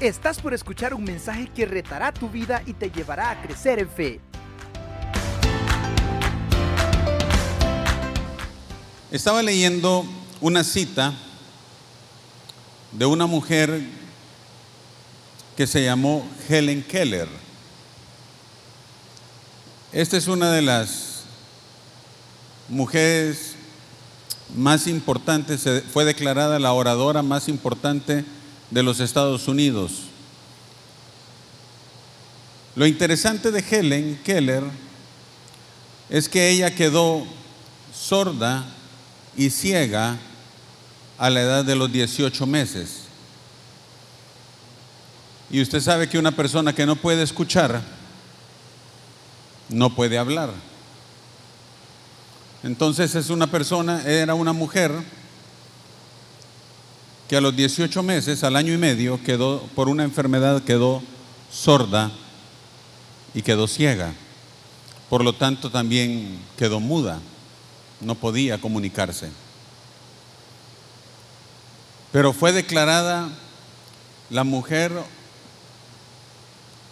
Estás por escuchar un mensaje que retará tu vida y te llevará a crecer en fe. Estaba leyendo una cita de una mujer que se llamó Helen Keller. Esta es una de las mujeres más importantes, fue declarada la oradora más importante de los Estados Unidos. Lo interesante de Helen Keller es que ella quedó sorda y ciega a la edad de los 18 meses. Y usted sabe que una persona que no puede escuchar, no puede hablar. Entonces es una persona, era una mujer que a los 18 meses, al año y medio, quedó, por una enfermedad, quedó sorda y quedó ciega. Por lo tanto, también quedó muda, no podía comunicarse. Pero fue declarada la mujer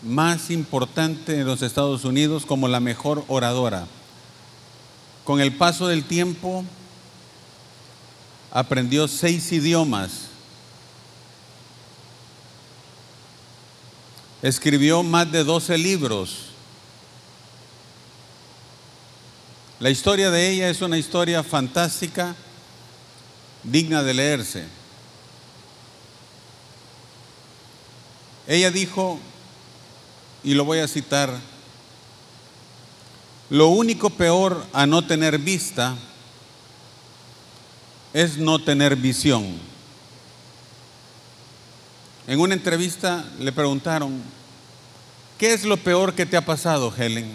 más importante en los Estados Unidos como la mejor oradora. Con el paso del tiempo, aprendió seis idiomas. Escribió más de 12 libros. La historia de ella es una historia fantástica, digna de leerse. Ella dijo, y lo voy a citar, lo único peor a no tener vista es no tener visión. En una entrevista le preguntaron, ¿qué es lo peor que te ha pasado, Helen?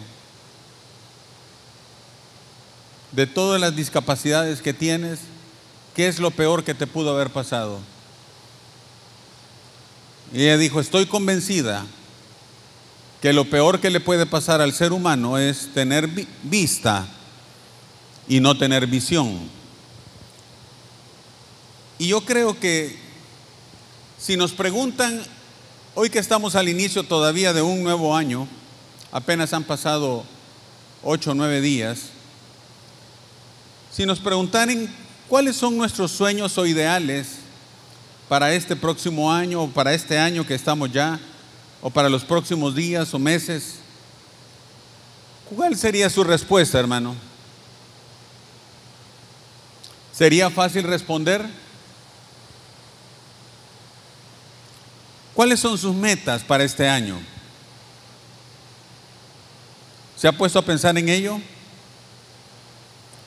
De todas las discapacidades que tienes, ¿qué es lo peor que te pudo haber pasado? Y ella dijo, estoy convencida que lo peor que le puede pasar al ser humano es tener vista y no tener visión. Y yo creo que si nos preguntan, hoy que estamos al inicio todavía de un nuevo año, apenas han pasado ocho o nueve días, si nos preguntaran cuáles son nuestros sueños o ideales para este próximo año o para este año que estamos ya, o para los próximos días o meses, ¿cuál sería su respuesta, hermano? ¿Sería fácil responder? ¿Cuáles son sus metas para este año? ¿Se ha puesto a pensar en ello?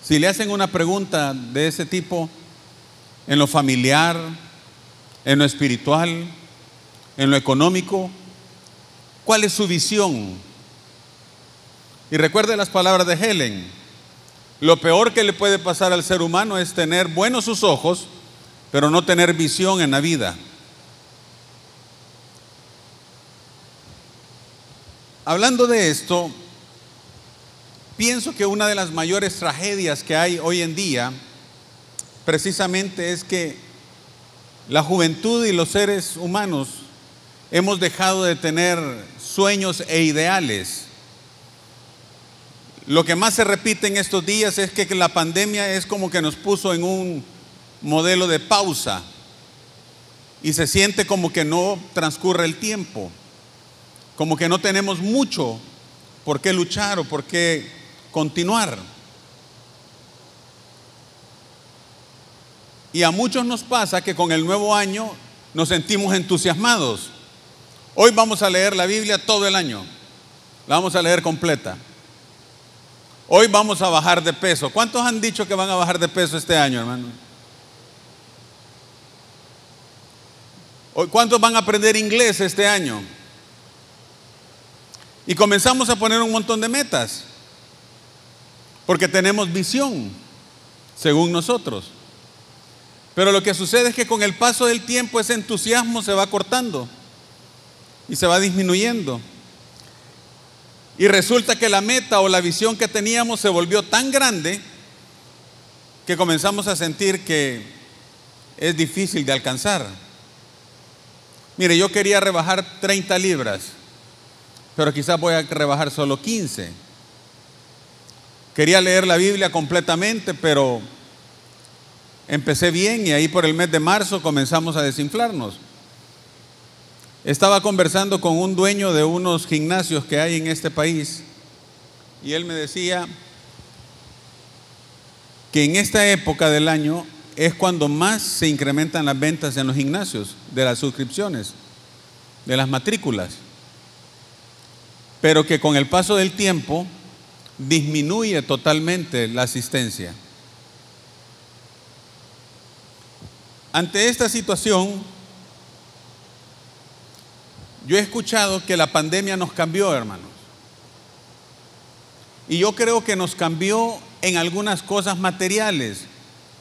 Si le hacen una pregunta de ese tipo, en lo familiar, en lo espiritual, en lo económico, ¿cuál es su visión? Y recuerde las palabras de Helen, lo peor que le puede pasar al ser humano es tener buenos sus ojos, pero no tener visión en la vida. Hablando de esto, pienso que una de las mayores tragedias que hay hoy en día precisamente es que la juventud y los seres humanos hemos dejado de tener sueños e ideales. Lo que más se repite en estos días es que la pandemia es como que nos puso en un modelo de pausa y se siente como que no transcurre el tiempo como que no tenemos mucho por qué luchar o por qué continuar. Y a muchos nos pasa que con el nuevo año nos sentimos entusiasmados. Hoy vamos a leer la Biblia todo el año. La vamos a leer completa. Hoy vamos a bajar de peso. ¿Cuántos han dicho que van a bajar de peso este año, hermano? ¿Cuántos van a aprender inglés este año? Y comenzamos a poner un montón de metas, porque tenemos visión, según nosotros. Pero lo que sucede es que con el paso del tiempo ese entusiasmo se va cortando y se va disminuyendo. Y resulta que la meta o la visión que teníamos se volvió tan grande que comenzamos a sentir que es difícil de alcanzar. Mire, yo quería rebajar 30 libras, pero quizás voy a rebajar solo 15. Quería leer la Biblia completamente, pero empecé bien y ahí por el mes de marzo comenzamos a desinflarnos. Estaba conversando con un dueño de unos gimnasios que hay en este país y él me decía que en esta época del año es cuando más se incrementan las ventas en los gimnasios, de las suscripciones, de las matrículas. Pero que con el paso del tiempo disminuye totalmente la asistencia. Ante esta situación, yo he escuchado que la pandemia nos cambió, hermanos. Y yo creo que nos cambió en algunas cosas materiales,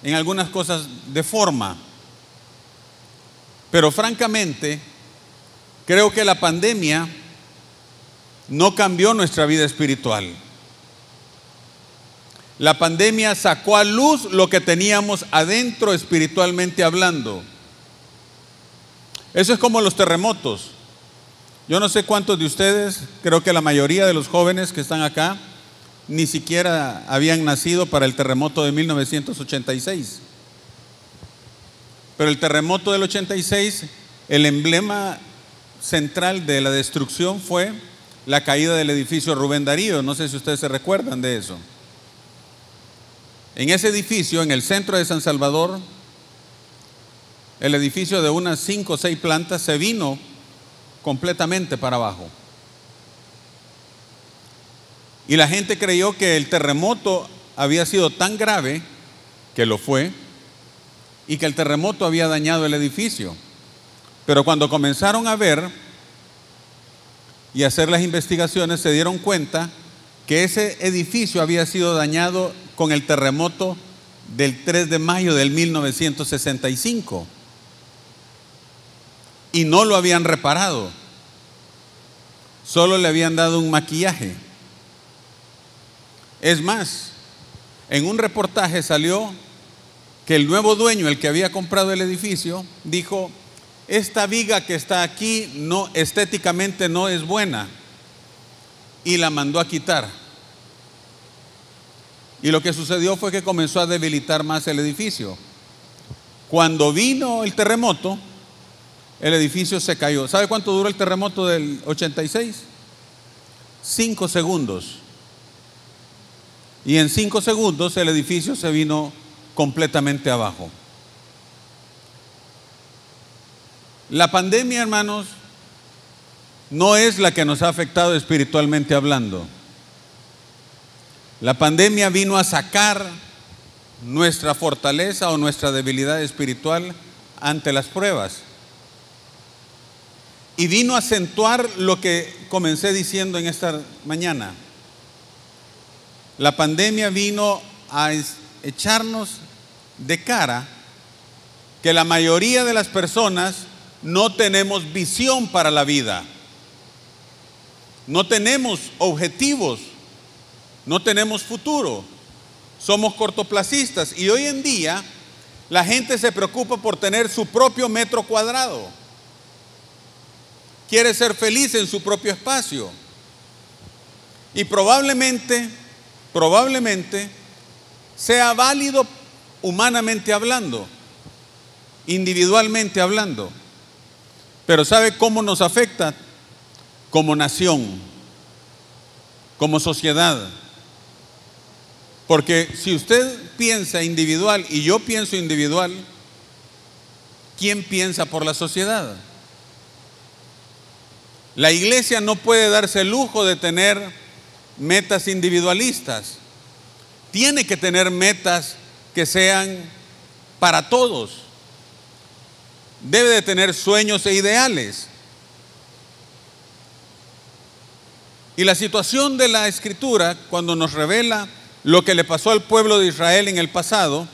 en algunas cosas de forma. Pero francamente, creo que la pandemia no cambió nuestra vida espiritual. La pandemia sacó a luz lo que teníamos adentro espiritualmente hablando. Eso es como los terremotos. Yo no sé cuántos de ustedes, creo que la mayoría de los jóvenes que están acá, ni siquiera habían nacido para el terremoto de 1986. Pero el terremoto del 86, el emblema central de la destrucción fue la caída del edificio Rubén Darío. No sé si ustedes se recuerdan de eso. En ese edificio, en el centro de San Salvador, el edificio de unas cinco o seis plantas se vino completamente para abajo. Y la gente creyó que el terremoto había sido tan grave, que lo fue, y que el terremoto había dañado el edificio. Pero cuando comenzaron a ver y hacer las investigaciones, se dieron cuenta que ese edificio había sido dañado con el terremoto del 3 de mayo del 1965 y no lo habían reparado, solo le habían dado un maquillaje. Es más, en un reportaje salió que el nuevo dueño, el que había comprado el edificio, dijo, esta viga que está aquí no estéticamente no es buena y la mandó a quitar. Y lo que sucedió fue que comenzó a debilitar más el edificio. Cuando vino el terremoto, el edificio se cayó. ¿Sabe cuánto duró el terremoto del 86? Cinco segundos. Y en cinco segundos el edificio se vino completamente abajo. La pandemia, hermanos, no es la que nos ha afectado espiritualmente hablando. La pandemia vino a sacar nuestra fortaleza o nuestra debilidad espiritual ante las pruebas. Y vino a acentuar lo que comencé diciendo en esta mañana. La pandemia vino a echarnos de cara que la mayoría de las personas no tenemos visión para la vida. No tenemos objetivos. No tenemos futuro. Somos cortoplacistas. Y hoy en día la gente se preocupa por tener su propio metro cuadrado quiere ser feliz en su propio espacio. Y probablemente, probablemente sea válido humanamente hablando, individualmente hablando. Pero ¿sabe cómo nos afecta? Como nación, como sociedad. Porque si usted piensa individual y yo pienso individual, ¿quién piensa por la sociedad? La iglesia no puede darse el lujo de tener metas individualistas. Tiene que tener metas que sean para todos. Debe de tener sueños e ideales. Y la situación de la escritura, cuando nos revela lo que le pasó al pueblo de Israel en el pasado,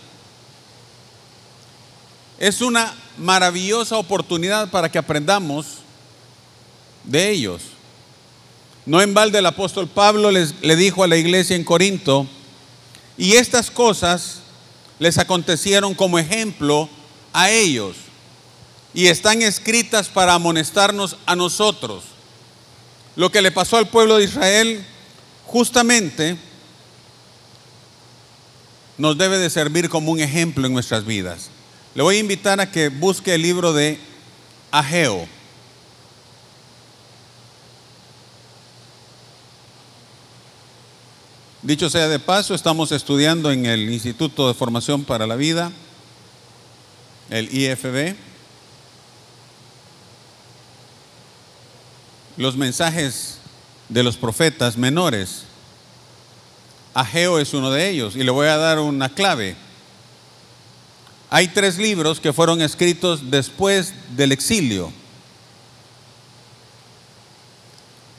es una maravillosa oportunidad para que aprendamos de ellos. No en balde el apóstol Pablo les, le dijo a la iglesia en Corinto, y estas cosas les acontecieron como ejemplo a ellos. Y están escritas para amonestarnos a nosotros. Lo que le pasó al pueblo de Israel justamente nos debe de servir como un ejemplo en nuestras vidas. Le voy a invitar a que busque el libro de Ageo. Dicho sea de paso, estamos estudiando en el Instituto de Formación para la Vida, el IFB, los mensajes de los profetas menores. Ageo es uno de ellos y le voy a dar una clave. Hay tres libros que fueron escritos después del exilio.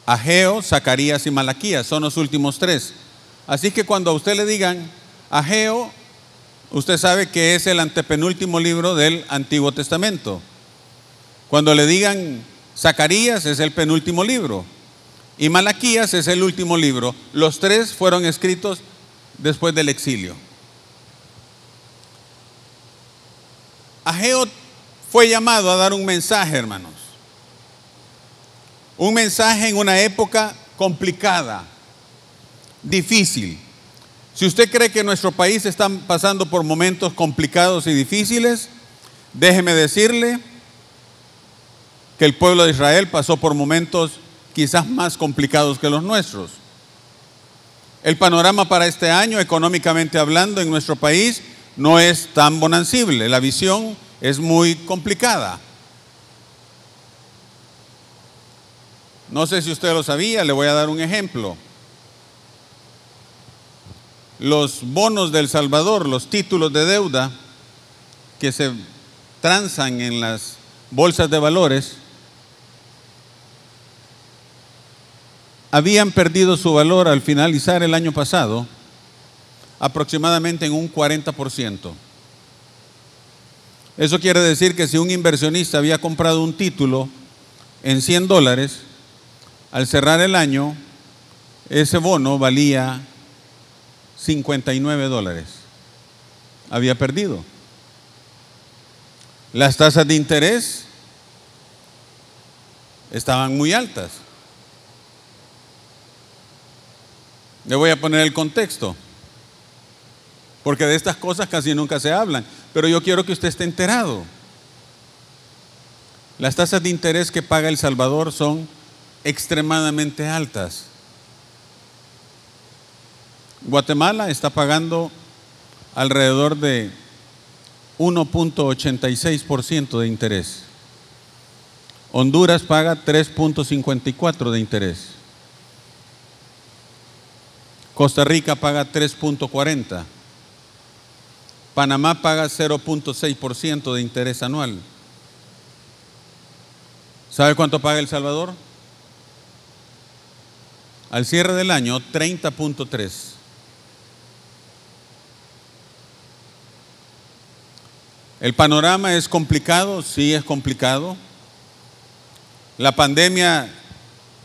Ageo, Zacarías y Malaquías son los últimos tres. Así que cuando a usted le digan Ageo, usted sabe que es el antepenúltimo libro del Antiguo Testamento. Cuando le digan Zacarías es el penúltimo libro y Malaquías es el último libro. Los tres fueron escritos después del exilio. Ageo fue llamado a dar un mensaje, hermanos. Un mensaje en una época complicada, difícil. Si usted cree que nuestro país está pasando por momentos complicados y difíciles, déjeme decirle que el pueblo de Israel pasó por momentos quizás más complicados que los nuestros. El panorama para este año, económicamente hablando, en nuestro país no es tan bonancible. La visión es muy complicada. No sé si usted lo sabía, le voy a dar un ejemplo los bonos del Salvador, los títulos de deuda que se transan en las bolsas de valores, habían perdido su valor al finalizar el año pasado aproximadamente en un 40%. Eso quiere decir que si un inversionista había comprado un título en 100 dólares, al cerrar el año, ese bono valía 59 dólares. Había perdido. Las tasas de interés estaban muy altas. Le voy a poner el contexto, porque de estas cosas casi nunca se hablan, pero yo quiero que usted esté enterado. Las tasas de interés que paga El Salvador son extremadamente altas. Guatemala está pagando alrededor de 1.86% de interés. Honduras paga 3.54 de interés. Costa Rica paga 3.40. Panamá paga 0.6% de interés anual. ¿Sabe cuánto paga El Salvador? Al cierre del año, 30.3. El panorama es complicado, sí es complicado. La pandemia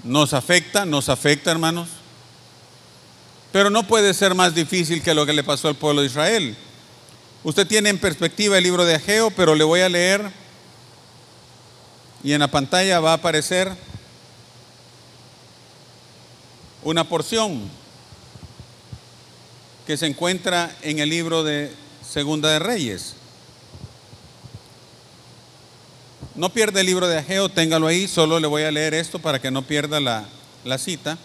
nos afecta, nos afecta, hermanos. Pero no puede ser más difícil que lo que le pasó al pueblo de Israel. Usted tiene en perspectiva el libro de Ageo, pero le voy a leer y en la pantalla va a aparecer una porción que se encuentra en el libro de Segunda de Reyes. No pierda el libro de Ageo, téngalo ahí, solo le voy a leer esto para que no pierda la, la cita.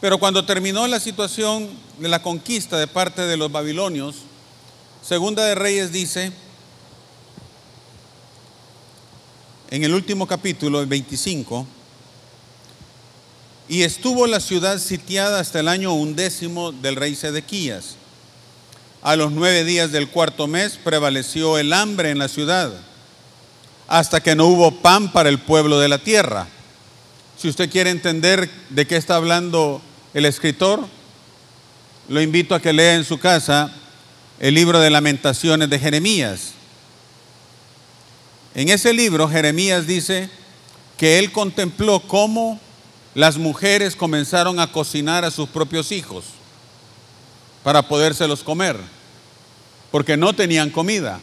Pero cuando terminó la situación de la conquista de parte de los babilonios, Segunda de Reyes dice, en el último capítulo, el 25, y estuvo la ciudad sitiada hasta el año undécimo del rey Sedequías. A los nueve días del cuarto mes prevaleció el hambre en la ciudad hasta que no hubo pan para el pueblo de la tierra. Si usted quiere entender de qué está hablando el escritor, lo invito a que lea en su casa el libro de lamentaciones de Jeremías. En ese libro Jeremías dice que él contempló cómo las mujeres comenzaron a cocinar a sus propios hijos para podérselos comer, porque no tenían comida.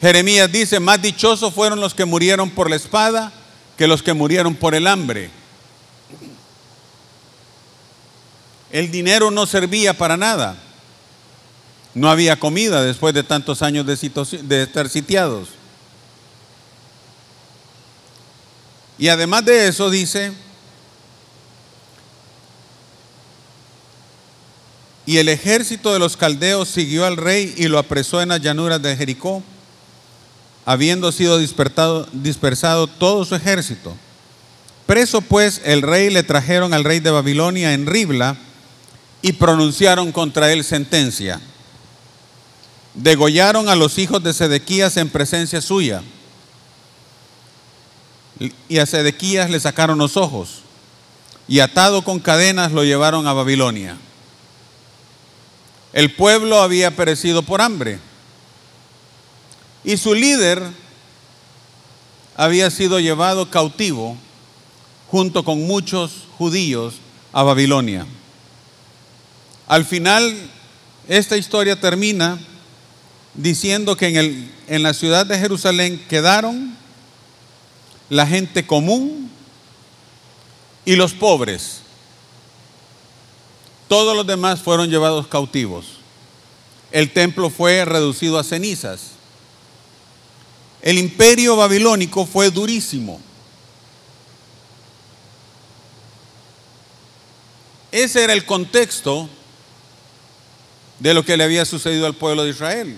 Jeremías dice, más dichosos fueron los que murieron por la espada que los que murieron por el hambre. El dinero no servía para nada. No había comida después de tantos años de, de estar sitiados. Y además de eso dice, y el ejército de los caldeos siguió al rey y lo apresó en las llanuras de Jericó, habiendo sido dispersado todo su ejército. Preso pues el rey le trajeron al rey de Babilonia en Ribla y pronunciaron contra él sentencia. Degollaron a los hijos de Sedequías en presencia suya y a Sedequías le sacaron los ojos y atado con cadenas lo llevaron a Babilonia. El pueblo había perecido por hambre y su líder había sido llevado cautivo junto con muchos judíos a Babilonia. Al final, esta historia termina diciendo que en, el, en la ciudad de Jerusalén quedaron la gente común y los pobres. Todos los demás fueron llevados cautivos. El templo fue reducido a cenizas. El imperio babilónico fue durísimo. Ese era el contexto de lo que le había sucedido al pueblo de Israel.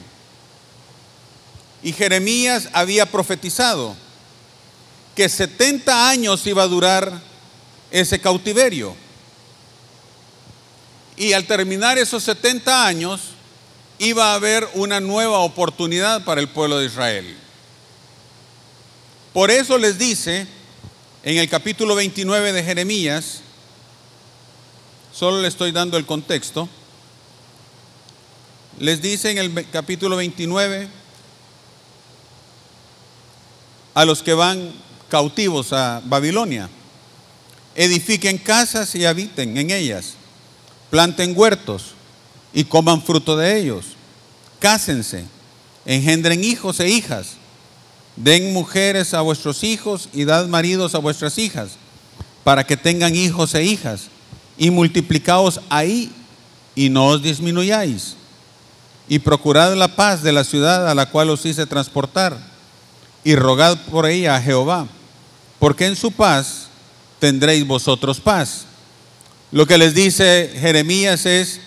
Y Jeremías había profetizado que 70 años iba a durar ese cautiverio. Y al terminar esos 70 años, iba a haber una nueva oportunidad para el pueblo de Israel. Por eso les dice en el capítulo 29 de Jeremías, solo le estoy dando el contexto, les dice en el capítulo 29 a los que van cautivos a Babilonia. Edifiquen casas y habiten en ellas. Planten huertos y coman fruto de ellos. Cásense, engendren hijos e hijas. Den mujeres a vuestros hijos y dad maridos a vuestras hijas, para que tengan hijos e hijas. Y multiplicaos ahí y no os disminuyáis. Y procurad la paz de la ciudad a la cual os hice transportar. Y rogad por ella a Jehová porque en su paz tendréis vosotros paz. Lo que les dice Jeremías es,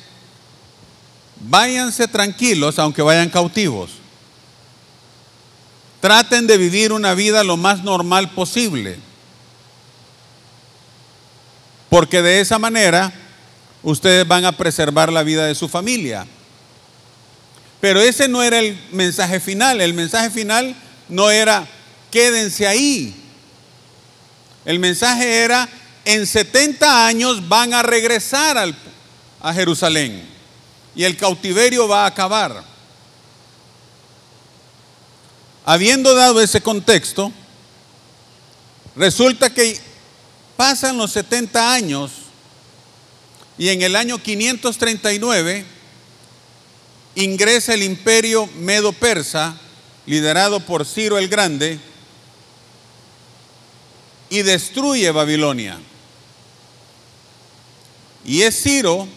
váyanse tranquilos aunque vayan cautivos. Traten de vivir una vida lo más normal posible. Porque de esa manera ustedes van a preservar la vida de su familia. Pero ese no era el mensaje final. El mensaje final no era quédense ahí. El mensaje era, en 70 años van a regresar a Jerusalén y el cautiverio va a acabar. Habiendo dado ese contexto, resulta que pasan los 70 años y en el año 539 ingresa el imperio medo-persa liderado por Ciro el Grande y destruye Babilonia. Y es Ciro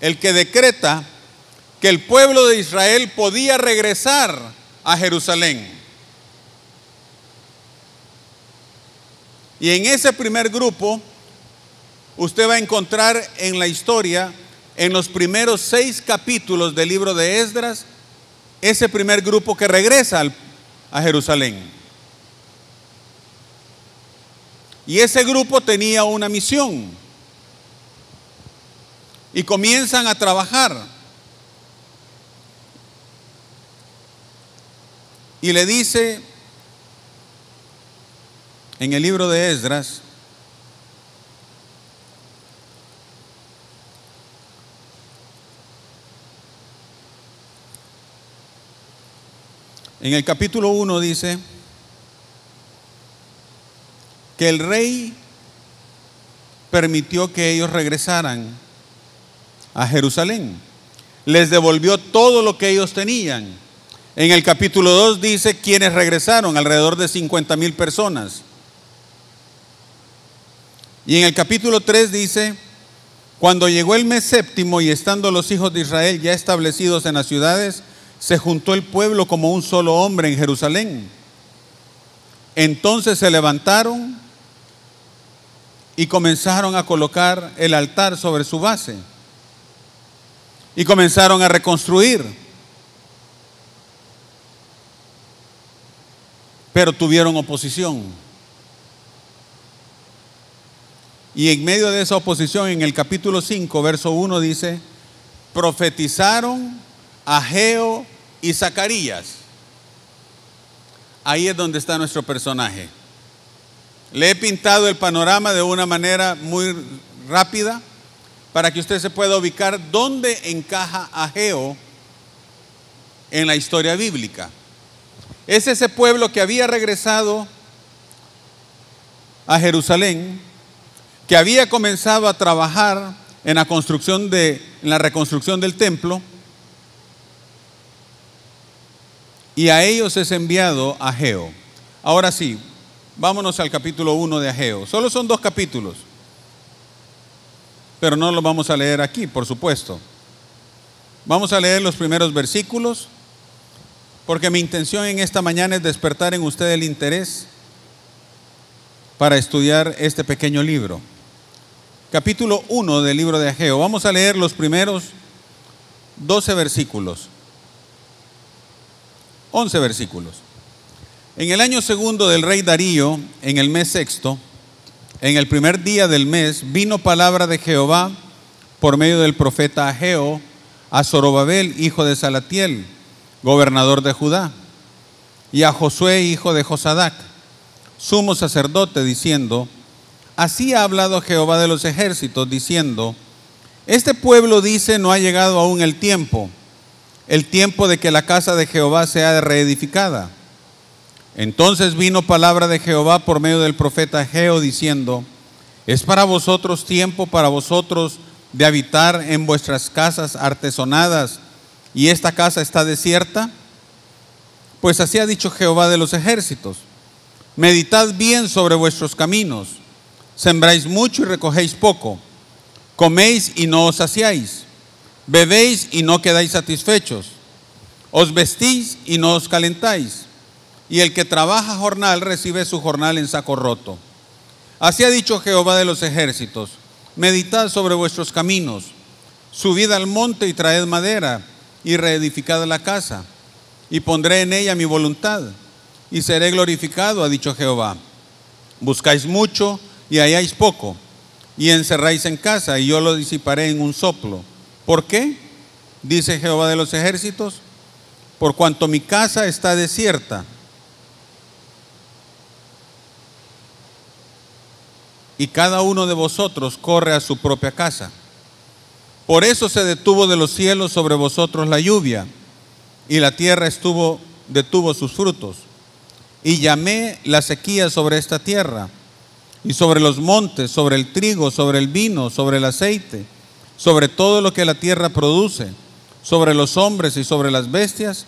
el que decreta que el pueblo de Israel podía regresar a Jerusalén. Y en ese primer grupo, usted va a encontrar en la historia, en los primeros seis capítulos del libro de Esdras, ese primer grupo que regresa a Jerusalén. Y ese grupo tenía una misión. Y comienzan a trabajar. Y le dice en el libro de Esdras, en el capítulo 1 dice, que el rey permitió que ellos regresaran a Jerusalén. Les devolvió todo lo que ellos tenían. En el capítulo 2 dice quienes regresaron, alrededor de 50 mil personas. Y en el capítulo 3 dice, cuando llegó el mes séptimo y estando los hijos de Israel ya establecidos en las ciudades, se juntó el pueblo como un solo hombre en Jerusalén. Entonces se levantaron y comenzaron a colocar el altar sobre su base. Y comenzaron a reconstruir. Pero tuvieron oposición. Y en medio de esa oposición, en el capítulo 5, verso 1 dice, profetizaron Ageo y Zacarías. Ahí es donde está nuestro personaje. Le he pintado el panorama de una manera muy rápida para que usted se pueda ubicar dónde encaja Ageo en la historia bíblica. Es ese pueblo que había regresado a Jerusalén, que había comenzado a trabajar en la construcción de en la reconstrucción del templo y a ellos es enviado Ageo. Ahora sí, Vámonos al capítulo 1 de Ageo. Solo son dos capítulos, pero no los vamos a leer aquí, por supuesto. Vamos a leer los primeros versículos, porque mi intención en esta mañana es despertar en usted el interés para estudiar este pequeño libro. Capítulo 1 del libro de Ageo. Vamos a leer los primeros 12 versículos. 11 versículos. En el año segundo del rey Darío, en el mes sexto, en el primer día del mes, vino palabra de Jehová por medio del profeta Ageo a Zorobabel, hijo de Salatiel, gobernador de Judá, y a Josué, hijo de Josadac, sumo sacerdote, diciendo, Así ha hablado Jehová de los ejércitos, diciendo, Este pueblo dice, no ha llegado aún el tiempo, el tiempo de que la casa de Jehová sea reedificada. Entonces vino palabra de Jehová por medio del profeta Geo diciendo, ¿es para vosotros tiempo para vosotros de habitar en vuestras casas artesonadas y esta casa está desierta? Pues así ha dicho Jehová de los ejércitos, meditad bien sobre vuestros caminos, sembráis mucho y recogéis poco, coméis y no os saciáis, bebéis y no quedáis satisfechos, os vestís y no os calentáis y el que trabaja jornal recibe su jornal en saco roto. Así ha dicho Jehová de los ejércitos, meditad sobre vuestros caminos, subid al monte y traed madera y reedificad la casa, y pondré en ella mi voluntad, y seré glorificado, ha dicho Jehová. Buscáis mucho y halláis poco, y encerráis en casa, y yo lo disiparé en un soplo. ¿Por qué? Dice Jehová de los ejércitos, por cuanto mi casa está desierta y cada uno de vosotros corre a su propia casa. Por eso se detuvo de los cielos sobre vosotros la lluvia, y la tierra estuvo, detuvo sus frutos. Y llamé la sequía sobre esta tierra, y sobre los montes, sobre el trigo, sobre el vino, sobre el aceite, sobre todo lo que la tierra produce, sobre los hombres y sobre las bestias,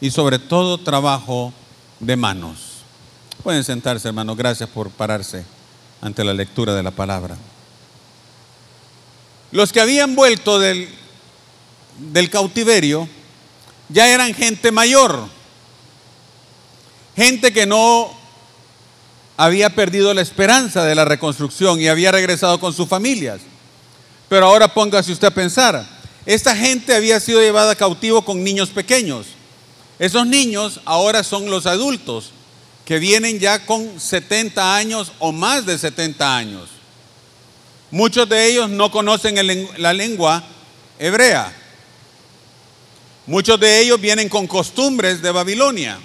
y sobre todo trabajo de manos. Pueden sentarse, hermano. Gracias por pararse ante la lectura de la palabra. Los que habían vuelto del, del cautiverio ya eran gente mayor, gente que no había perdido la esperanza de la reconstrucción y había regresado con sus familias. Pero ahora póngase usted a pensar, esta gente había sido llevada cautivo con niños pequeños. Esos niños ahora son los adultos que vienen ya con 70 años o más de 70 años. Muchos de ellos no conocen la lengua hebrea. Muchos de ellos vienen con costumbres de Babilonia.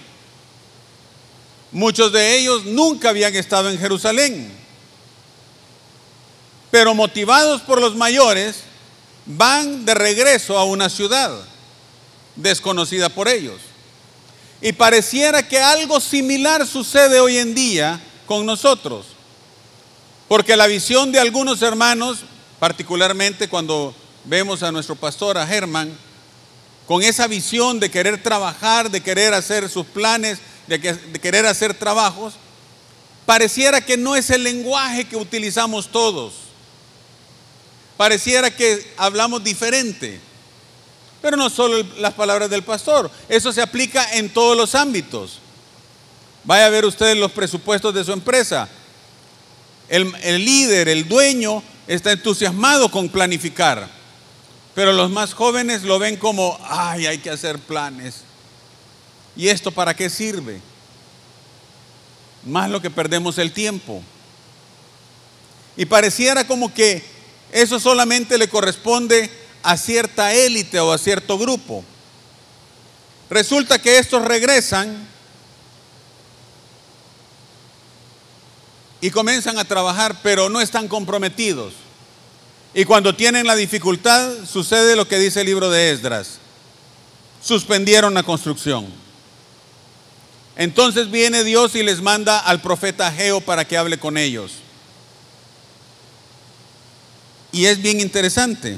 Muchos de ellos nunca habían estado en Jerusalén. Pero motivados por los mayores, van de regreso a una ciudad desconocida por ellos. Y pareciera que algo similar sucede hoy en día con nosotros. Porque la visión de algunos hermanos, particularmente cuando vemos a nuestro pastor, a Germán, con esa visión de querer trabajar, de querer hacer sus planes, de, de querer hacer trabajos, pareciera que no es el lenguaje que utilizamos todos. Pareciera que hablamos diferente. Pero no solo las palabras del pastor, eso se aplica en todos los ámbitos. Vaya a ver ustedes los presupuestos de su empresa. El, el líder, el dueño, está entusiasmado con planificar. Pero los más jóvenes lo ven como, ay, hay que hacer planes. ¿Y esto para qué sirve? Más lo que perdemos el tiempo. Y pareciera como que eso solamente le corresponde a cierta élite o a cierto grupo. Resulta que estos regresan y comienzan a trabajar, pero no están comprometidos. Y cuando tienen la dificultad, sucede lo que dice el libro de Esdras. Suspendieron la construcción. Entonces viene Dios y les manda al profeta Geo para que hable con ellos. Y es bien interesante.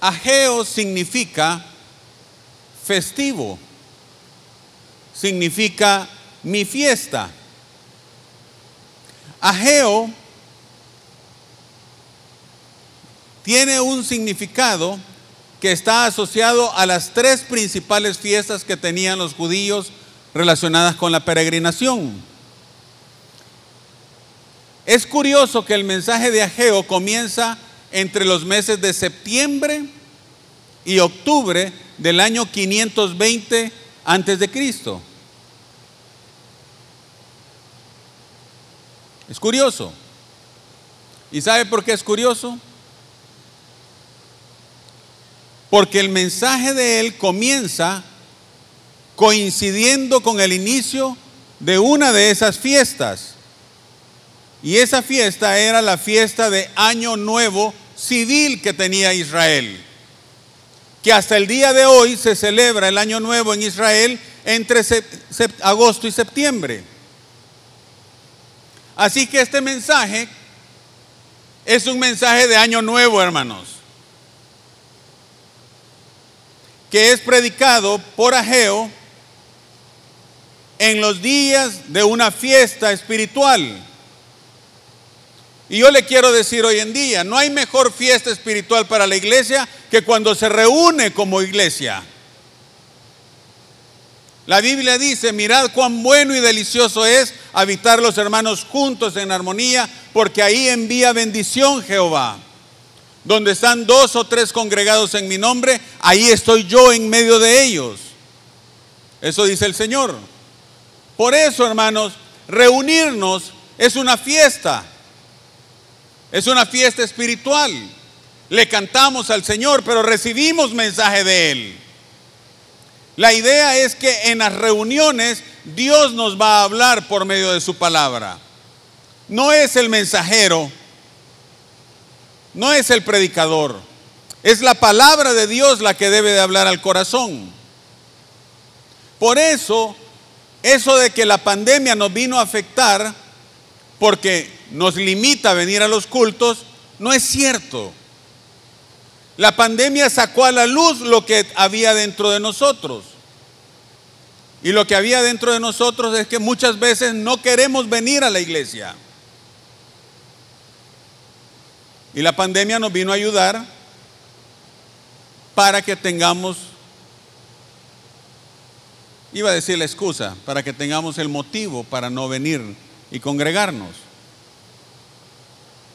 Ageo significa festivo, significa mi fiesta. Ageo tiene un significado que está asociado a las tres principales fiestas que tenían los judíos relacionadas con la peregrinación. Es curioso que el mensaje de Ageo comienza entre los meses de septiembre y octubre del año 520 antes de Cristo. Es curioso. ¿Y sabe por qué es curioso? Porque el mensaje de él comienza coincidiendo con el inicio de una de esas fiestas. Y esa fiesta era la fiesta de Año Nuevo civil que tenía Israel, que hasta el día de hoy se celebra el año nuevo en Israel entre agosto y septiembre. Así que este mensaje es un mensaje de año nuevo, hermanos, que es predicado por Ageo en los días de una fiesta espiritual. Y yo le quiero decir hoy en día, no hay mejor fiesta espiritual para la iglesia que cuando se reúne como iglesia. La Biblia dice, mirad cuán bueno y delicioso es habitar los hermanos juntos en armonía, porque ahí envía bendición Jehová. Donde están dos o tres congregados en mi nombre, ahí estoy yo en medio de ellos. Eso dice el Señor. Por eso, hermanos, reunirnos es una fiesta. Es una fiesta espiritual. Le cantamos al Señor, pero recibimos mensaje de Él. La idea es que en las reuniones Dios nos va a hablar por medio de su palabra. No es el mensajero, no es el predicador, es la palabra de Dios la que debe de hablar al corazón. Por eso, eso de que la pandemia nos vino a afectar, porque nos limita a venir a los cultos, no es cierto. La pandemia sacó a la luz lo que había dentro de nosotros. Y lo que había dentro de nosotros es que muchas veces no queremos venir a la iglesia. Y la pandemia nos vino a ayudar para que tengamos, iba a decir la excusa, para que tengamos el motivo para no venir y congregarnos.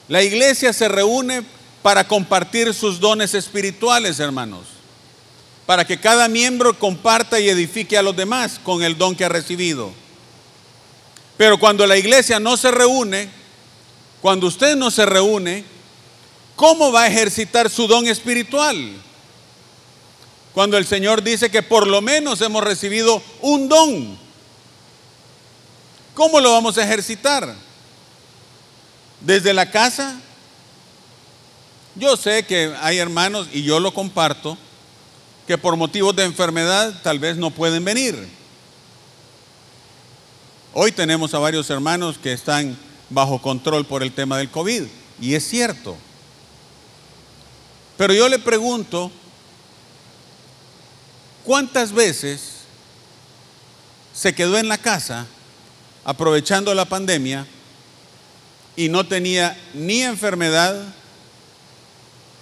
La iglesia se reúne para compartir sus dones espirituales, hermanos, para que cada miembro comparta y edifique a los demás con el don que ha recibido. Pero cuando la iglesia no se reúne, cuando usted no se reúne, ¿cómo va a ejercitar su don espiritual? Cuando el Señor dice que por lo menos hemos recibido un don, ¿cómo lo vamos a ejercitar? Desde la casa, yo sé que hay hermanos, y yo lo comparto, que por motivos de enfermedad tal vez no pueden venir. Hoy tenemos a varios hermanos que están bajo control por el tema del COVID, y es cierto. Pero yo le pregunto, ¿cuántas veces se quedó en la casa aprovechando la pandemia y no tenía ni enfermedad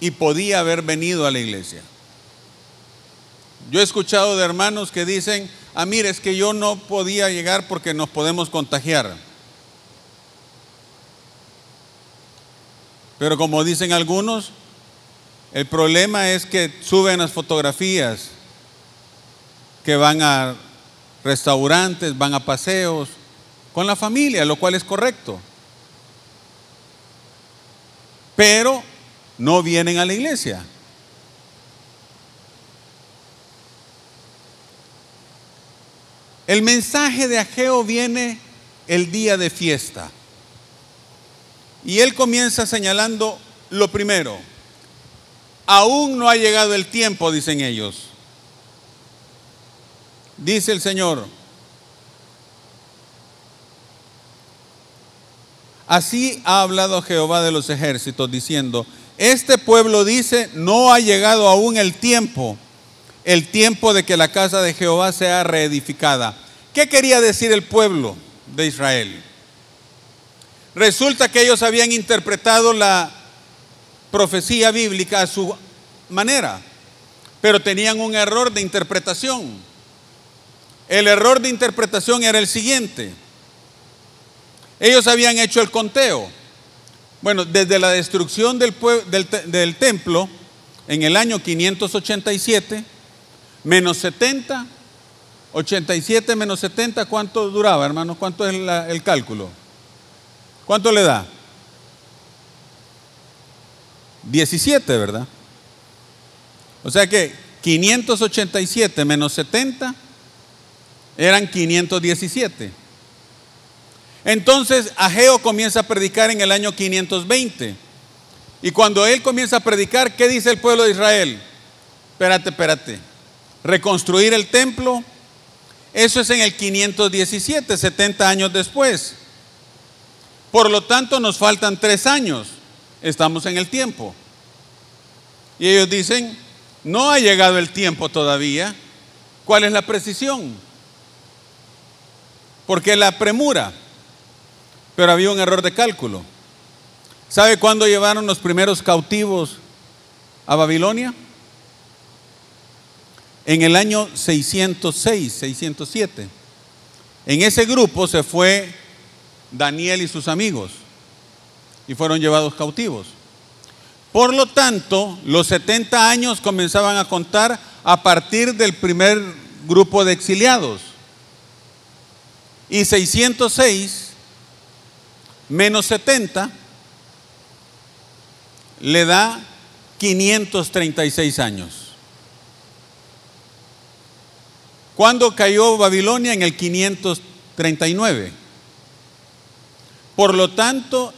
y podía haber venido a la iglesia? Yo he escuchado de hermanos que dicen, ah, mire, es que yo no podía llegar porque nos podemos contagiar. Pero como dicen algunos, el problema es que suben las fotografías que van a restaurantes, van a paseos con la familia, lo cual es correcto. Pero no vienen a la iglesia. El mensaje de Ageo viene el día de fiesta. Y él comienza señalando lo primero. Aún no ha llegado el tiempo, dicen ellos. Dice el Señor. Así ha hablado Jehová de los ejércitos, diciendo, este pueblo dice, no ha llegado aún el tiempo el tiempo de que la casa de Jehová sea reedificada. ¿Qué quería decir el pueblo de Israel? Resulta que ellos habían interpretado la profecía bíblica a su manera, pero tenían un error de interpretación. El error de interpretación era el siguiente. Ellos habían hecho el conteo. Bueno, desde la destrucción del, templo en el año 587, menos 70, 87 menos 70, ¿cuánto duraba, hermanos? ¿Cuánto es el cálculo? ¿Cuánto le da? 17, ¿verdad? O sea que 587 menos 70 eran 517. Entonces Ageo comienza a predicar en el año 520. Y cuando él comienza a predicar, ¿qué dice el pueblo de Israel? Espérate, espérate reconstruir el templo. Eso es en el 517, 70 años después. Por lo tanto, nos faltan tres años. Estamos en el tiempo. Y ellos dicen, no ha llegado el tiempo todavía. ¿Cuál es la precisión? Porque la premura. Pero había un error de cálculo. ¿Sabe cuándo llevaron los primeros cautivos a Babilonia? en el año 606, 607. En ese grupo se fue Daniel y sus amigos y fueron llevados cautivos. Por lo tanto, los 70 años comenzaban a contar a partir del primer grupo de exiliados. Y 606 menos 70 le da 536 años. ¿Cuándo cayó Babilonia? En el 539. Por lo tanto,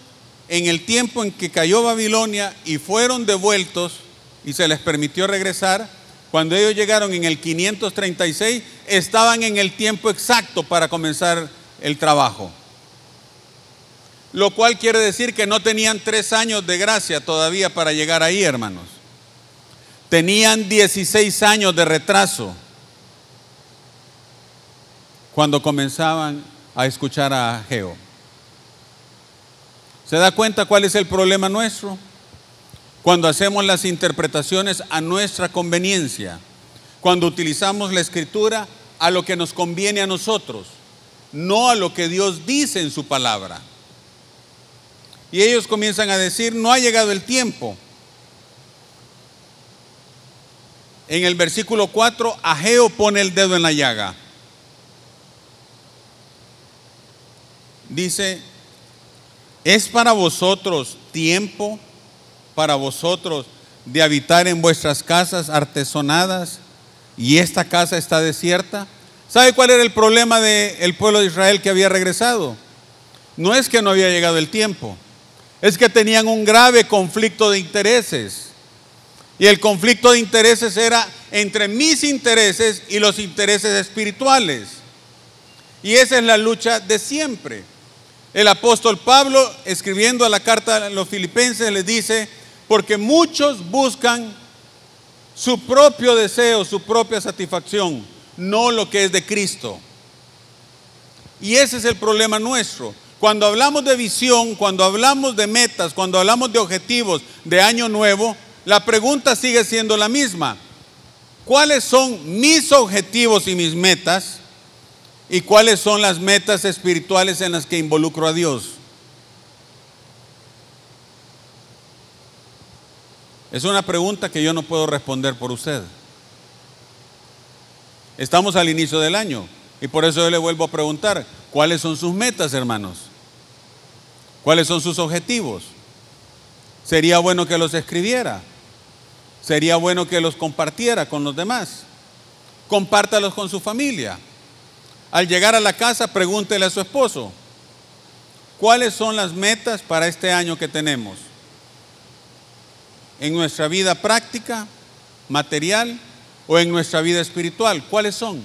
en el tiempo en que cayó Babilonia y fueron devueltos y se les permitió regresar, cuando ellos llegaron en el 536, estaban en el tiempo exacto para comenzar el trabajo. Lo cual quiere decir que no tenían tres años de gracia todavía para llegar ahí, hermanos. Tenían 16 años de retraso cuando comenzaban a escuchar a Geo. ¿Se da cuenta cuál es el problema nuestro? Cuando hacemos las interpretaciones a nuestra conveniencia, cuando utilizamos la escritura a lo que nos conviene a nosotros, no a lo que Dios dice en su palabra. Y ellos comienzan a decir, no ha llegado el tiempo. En el versículo 4, Ageo pone el dedo en la llaga. dice, es para vosotros tiempo, para vosotros de habitar en vuestras casas artesonadas y esta casa está desierta. ¿Sabe cuál era el problema del pueblo de Israel que había regresado? No es que no había llegado el tiempo, es que tenían un grave conflicto de intereses. Y el conflicto de intereses era entre mis intereses y los intereses espirituales. Y esa es la lucha de siempre. El apóstol Pablo, escribiendo a la carta a los filipenses, les dice, porque muchos buscan su propio deseo, su propia satisfacción, no lo que es de Cristo. Y ese es el problema nuestro. Cuando hablamos de visión, cuando hablamos de metas, cuando hablamos de objetivos de año nuevo, la pregunta sigue siendo la misma. ¿Cuáles son mis objetivos y mis metas? ¿Y cuáles son las metas espirituales en las que involucro a Dios? Es una pregunta que yo no puedo responder por usted. Estamos al inicio del año y por eso yo le vuelvo a preguntar, ¿cuáles son sus metas, hermanos? ¿Cuáles son sus objetivos? Sería bueno que los escribiera. Sería bueno que los compartiera con los demás. Compártalos con su familia. Al llegar a la casa, pregúntele a su esposo, ¿cuáles son las metas para este año que tenemos? en nuestra vida práctica, material o en nuestra vida espiritual. ¿Cuáles son?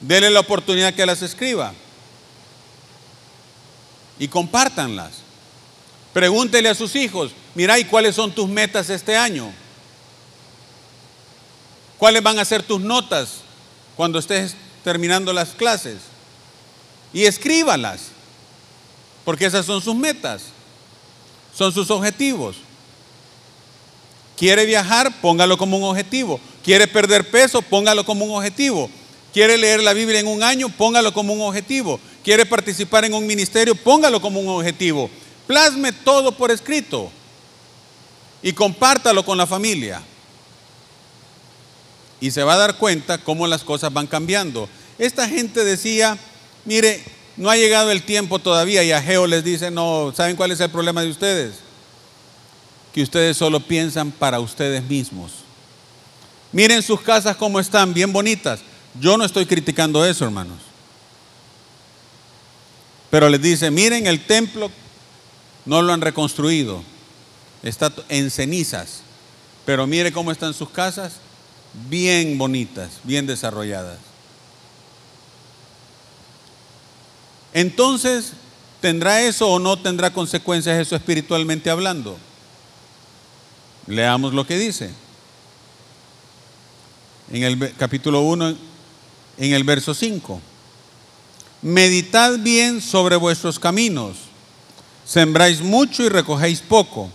Dele la oportunidad que las escriba y compártanlas. Pregúntele a sus hijos, mira, ¿y cuáles son tus metas este año? ¿Cuáles van a ser tus notas cuando estés terminando las clases? Y escríbalas, porque esas son sus metas son sus objetivos. Quiere viajar, póngalo como un objetivo. Quiere perder peso, póngalo como un objetivo. Quiere leer la Biblia en un año, póngalo como un objetivo. Quiere participar en un ministerio, póngalo como un objetivo. Plasme todo por escrito y compártalo con la familia. Y se va a dar cuenta cómo las cosas van cambiando. Esta gente decía, mire, no ha llegado el tiempo todavía y a Geo les dice, no, ¿saben cuál es el problema de ustedes? Que ustedes solo piensan para ustedes mismos. Miren sus casas como están, bien bonitas. Yo no estoy criticando eso, hermanos. Pero les dice, miren el templo, no lo han reconstruido. Está en cenizas. Pero mire cómo están sus casas, bien bonitas, bien desarrolladas. Entonces, ¿tendrá eso o no tendrá consecuencias eso espiritualmente hablando? Leamos lo que dice. En el capítulo 1, en el verso 5. Meditad bien sobre vuestros caminos. Sembráis mucho y recogéis poco.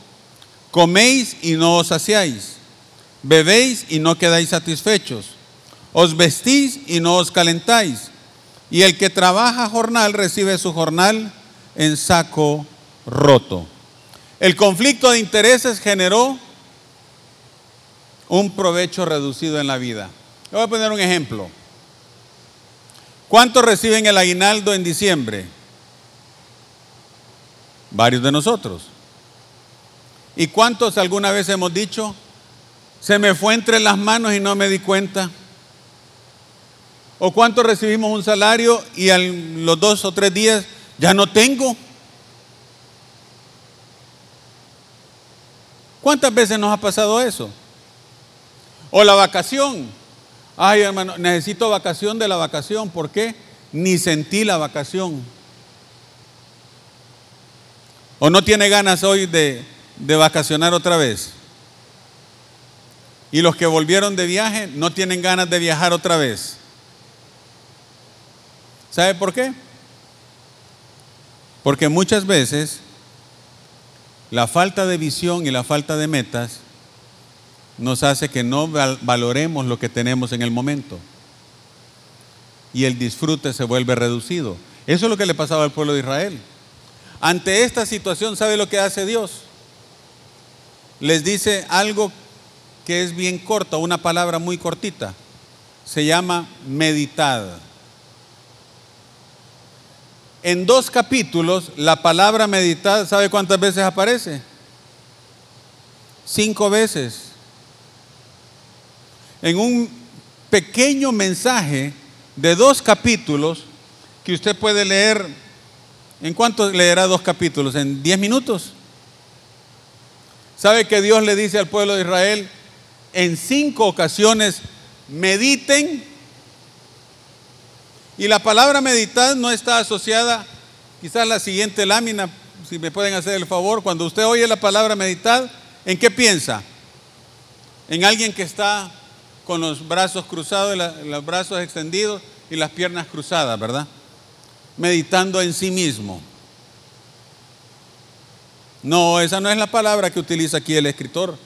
Coméis y no os saciáis. Bebéis y no quedáis satisfechos. Os vestís y no os calentáis y el que trabaja jornal recibe su jornal en saco roto. El conflicto de intereses generó un provecho reducido en la vida. Le voy a poner un ejemplo. ¿Cuántos reciben el aguinaldo en diciembre? Varios de nosotros. ¿Y cuántos alguna vez hemos dicho, se me fue entre las manos y no me di cuenta? ¿O cuánto recibimos un salario y a los dos o tres días ya no tengo? ¿Cuántas veces nos ha pasado eso? O la vacación. Ay, hermano, necesito vacación de la vacación. ¿Por qué? Ni sentí la vacación. ¿O no tiene ganas hoy de, de vacacionar otra vez? Y los que volvieron de viaje no tienen ganas de viajar otra vez. ¿Sabe por qué? Porque muchas veces la falta de visión y la falta de metas nos hace que no valoremos lo que tenemos en el momento. Y el disfrute se vuelve reducido. Eso es lo que le pasaba al pueblo de Israel. Ante esta situación, ¿sabe lo que hace Dios? Les dice algo que es bien corto, una palabra muy cortita. Se llama meditar. En dos capítulos, la palabra meditar, ¿sabe cuántas veces aparece? Cinco veces. En un pequeño mensaje de dos capítulos que usted puede leer. ¿En cuánto leerá dos capítulos? ¿En diez minutos? ¿Sabe que Dios le dice al pueblo de Israel en cinco ocasiones, mediten y la palabra meditar no está asociada, quizás la siguiente lámina, si me pueden hacer el favor, cuando usted oye la palabra meditar, ¿en qué piensa? En alguien que está con los brazos cruzados, los brazos extendidos y las piernas cruzadas, ¿verdad? Meditando en sí mismo. No, esa no es la palabra que utiliza aquí el escritor.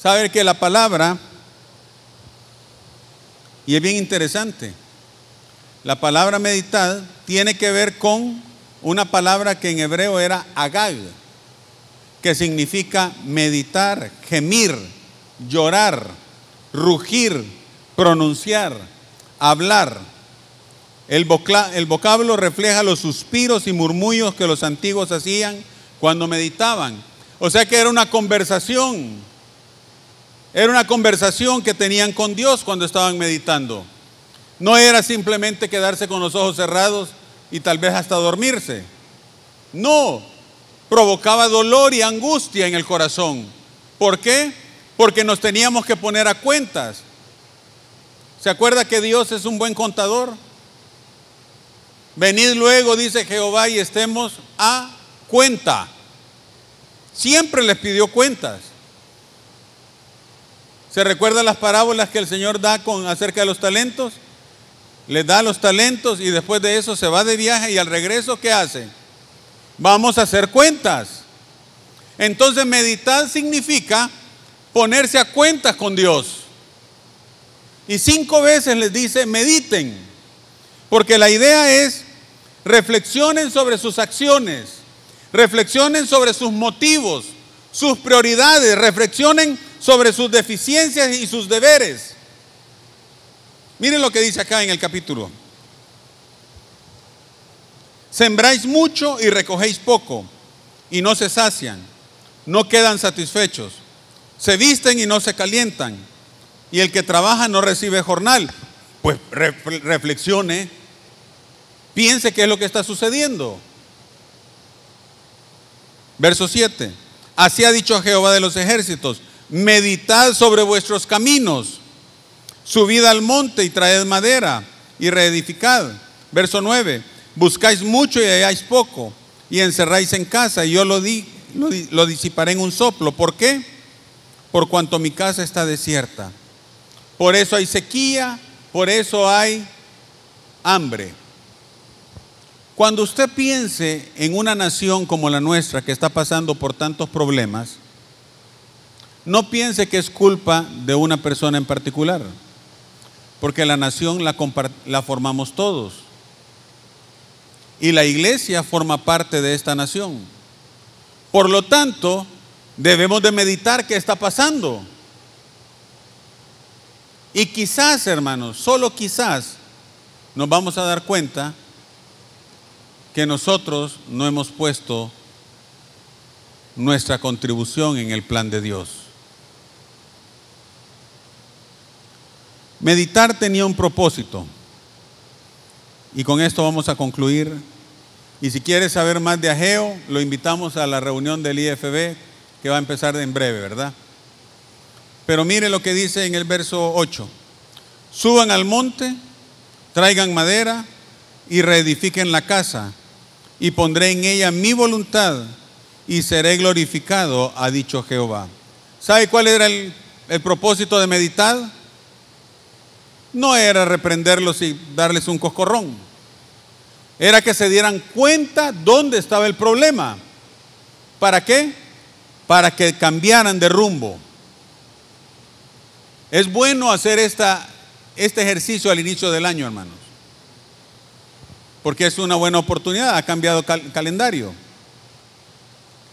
Sabe que la palabra, y es bien interesante, la palabra meditar tiene que ver con una palabra que en hebreo era agag, que significa meditar, gemir, llorar, rugir, pronunciar, hablar. El, vocablo refleja los suspiros y murmullos que los antiguos hacían cuando meditaban. O sea que era una conversación. Era una conversación que tenían con Dios cuando estaban meditando. No era simplemente quedarse con los ojos cerrados y tal vez hasta dormirse. No, provocaba dolor y angustia en el corazón. ¿Por qué? Porque nos teníamos que poner a cuentas. ¿Se acuerda que Dios es un buen contador? Venid luego, dice Jehová, y estemos a cuenta. Siempre les pidió cuentas. ¿Se recuerdan las parábolas que el Señor da con acerca de los talentos? Les da los talentos y después de eso se va de viaje y al regreso ¿qué hace? Vamos a hacer cuentas. Entonces meditar significa ponerse a cuentas con Dios. Y cinco veces les dice, mediten, porque la idea es, reflexionen sobre sus acciones, reflexionen sobre sus motivos, sus prioridades, reflexionen sobre sus deficiencias y sus deberes. Miren lo que dice acá en el capítulo. Sembráis mucho y recogéis poco, y no se sacian, no quedan satisfechos se visten y no se calientan. Y el que trabaja no recibe jornal. Pues reflexione, piense qué es lo que está sucediendo. Verso 7. Así ha dicho Jehová de los ejércitos, meditad sobre vuestros caminos, subid al monte y traed madera y reedificad. Verso 9. Buscáis mucho y halláis poco, y encerráis en casa, y yo lo, di, lo, lo disiparé en un soplo. ¿Por qué? Por cuanto mi casa está desierta. Por eso hay sequía, por eso hay hambre. Cuando usted piense en una nación como la nuestra que está pasando por tantos problemas, no piense que es culpa de una persona en particular, porque la nación la, la, formamos todos. Y la iglesia forma parte de esta nación. Por lo tanto, debemos de meditar qué está pasando. Y quizás, hermanos, solo quizás nos vamos a dar cuenta que nosotros no hemos puesto nuestra contribución en el plan de Dios. Meditar tenía un propósito. Y con esto vamos a concluir. Y si quieres saber más de Ageo, lo invitamos a la reunión del IFB que va a empezar en breve, ¿verdad? Pero mire lo que dice en el verso 8. Suban al monte, traigan madera y reedifiquen la casa, y pondré en ella mi voluntad y seré glorificado, ha dicho Jehová. ¿Sabe cuál era el, el propósito de meditar? No era reprenderlos y darles un coscorrón. Era que se dieran cuenta dónde estaba el problema. ¿Para qué? Para que cambiaran de rumbo. Es bueno hacer esta, este ejercicio al inicio del año, hermanos, porque es una buena oportunidad, ha cambiado el calendario.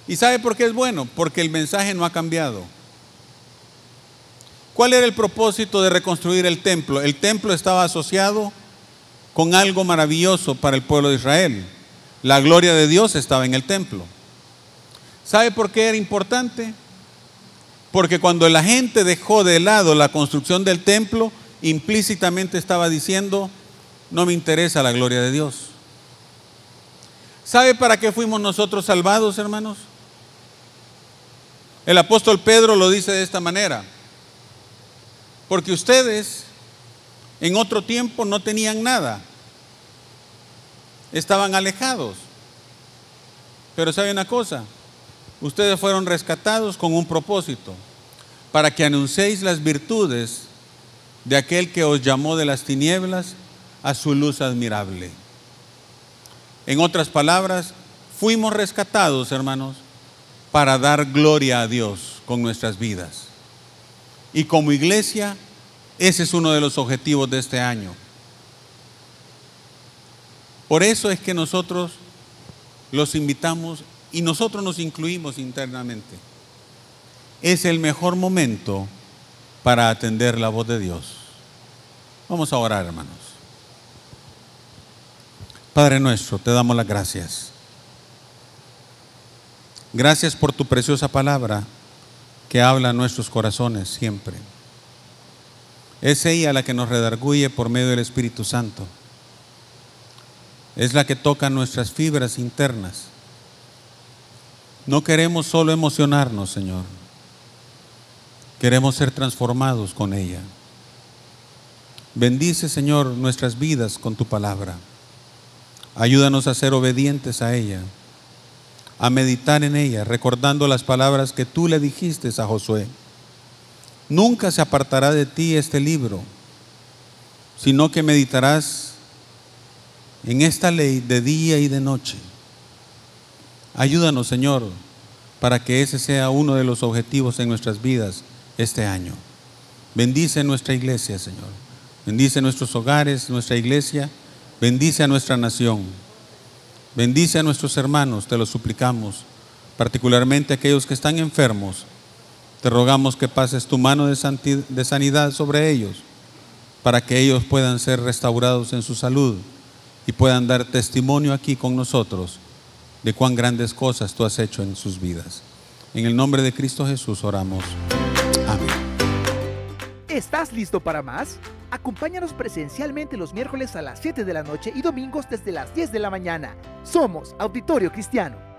¿Y sabe por qué es bueno? Porque el mensaje no ha cambiado. ¿Cuál era el propósito de reconstruir el templo? El templo estaba asociado con algo maravilloso para el pueblo de Israel. La gloria de Dios estaba en el templo. ¿Sabe por qué era importante? Porque cuando la gente dejó de lado la construcción del templo, implícitamente estaba diciendo, no me interesa la gloria de Dios. ¿Sabe para qué fuimos nosotros salvados, hermanos? El apóstol Pedro lo dice de esta manera. Porque ustedes en otro tiempo no tenían nada. Estaban alejados. Pero sabe una cosa, Ustedes fueron rescatados con un propósito, para que anunciéis las virtudes de aquel que os llamó de las tinieblas a su luz admirable. En otras palabras, fuimos rescatados, hermanos, para dar gloria a Dios con nuestras vidas. Y como iglesia, ese es uno de los objetivos de este año. Por eso es que nosotros los invitamos y nosotros nos incluimos internamente. Es el mejor momento para atender la voz de Dios. Vamos a orar, hermanos. Padre nuestro, te damos las gracias. Gracias por tu preciosa palabra que habla a nuestros corazones siempre. Es ella la que nos redarguye por medio del Espíritu Santo. Es la que toca nuestras fibras internas. No queremos solo emocionarnos, Señor. Queremos ser transformados con ella. Bendice, Señor, nuestras vidas con tu palabra. Ayúdanos a ser obedientes a ella, a meditar en ella, recordando las palabras que tú le dijiste a Josué. Nunca se apartará de ti este libro, sino que meditarás en esta ley de día y de noche. Ayúdanos, Señor, para que ese sea uno de los objetivos en nuestras vidas este año. Bendice nuestra iglesia, Señor. Bendice nuestros hogares, nuestra iglesia. Bendice a nuestra nación. Bendice a nuestros hermanos, te lo suplicamos, particularmente aquellos que están enfermos. Te rogamos que pases tu mano de sanidad sobre ellos, para que ellos puedan ser restaurados en su salud y puedan dar testimonio aquí con nosotros de cuán grandes cosas tú has hecho en sus vidas. En el nombre de Cristo Jesús oramos. Amén. ¿Estás listo para más? Acompáñanos presencialmente los miércoles a las 7 de la noche y domingos desde las 10 de la mañana. Somos Auditorio Cristiano.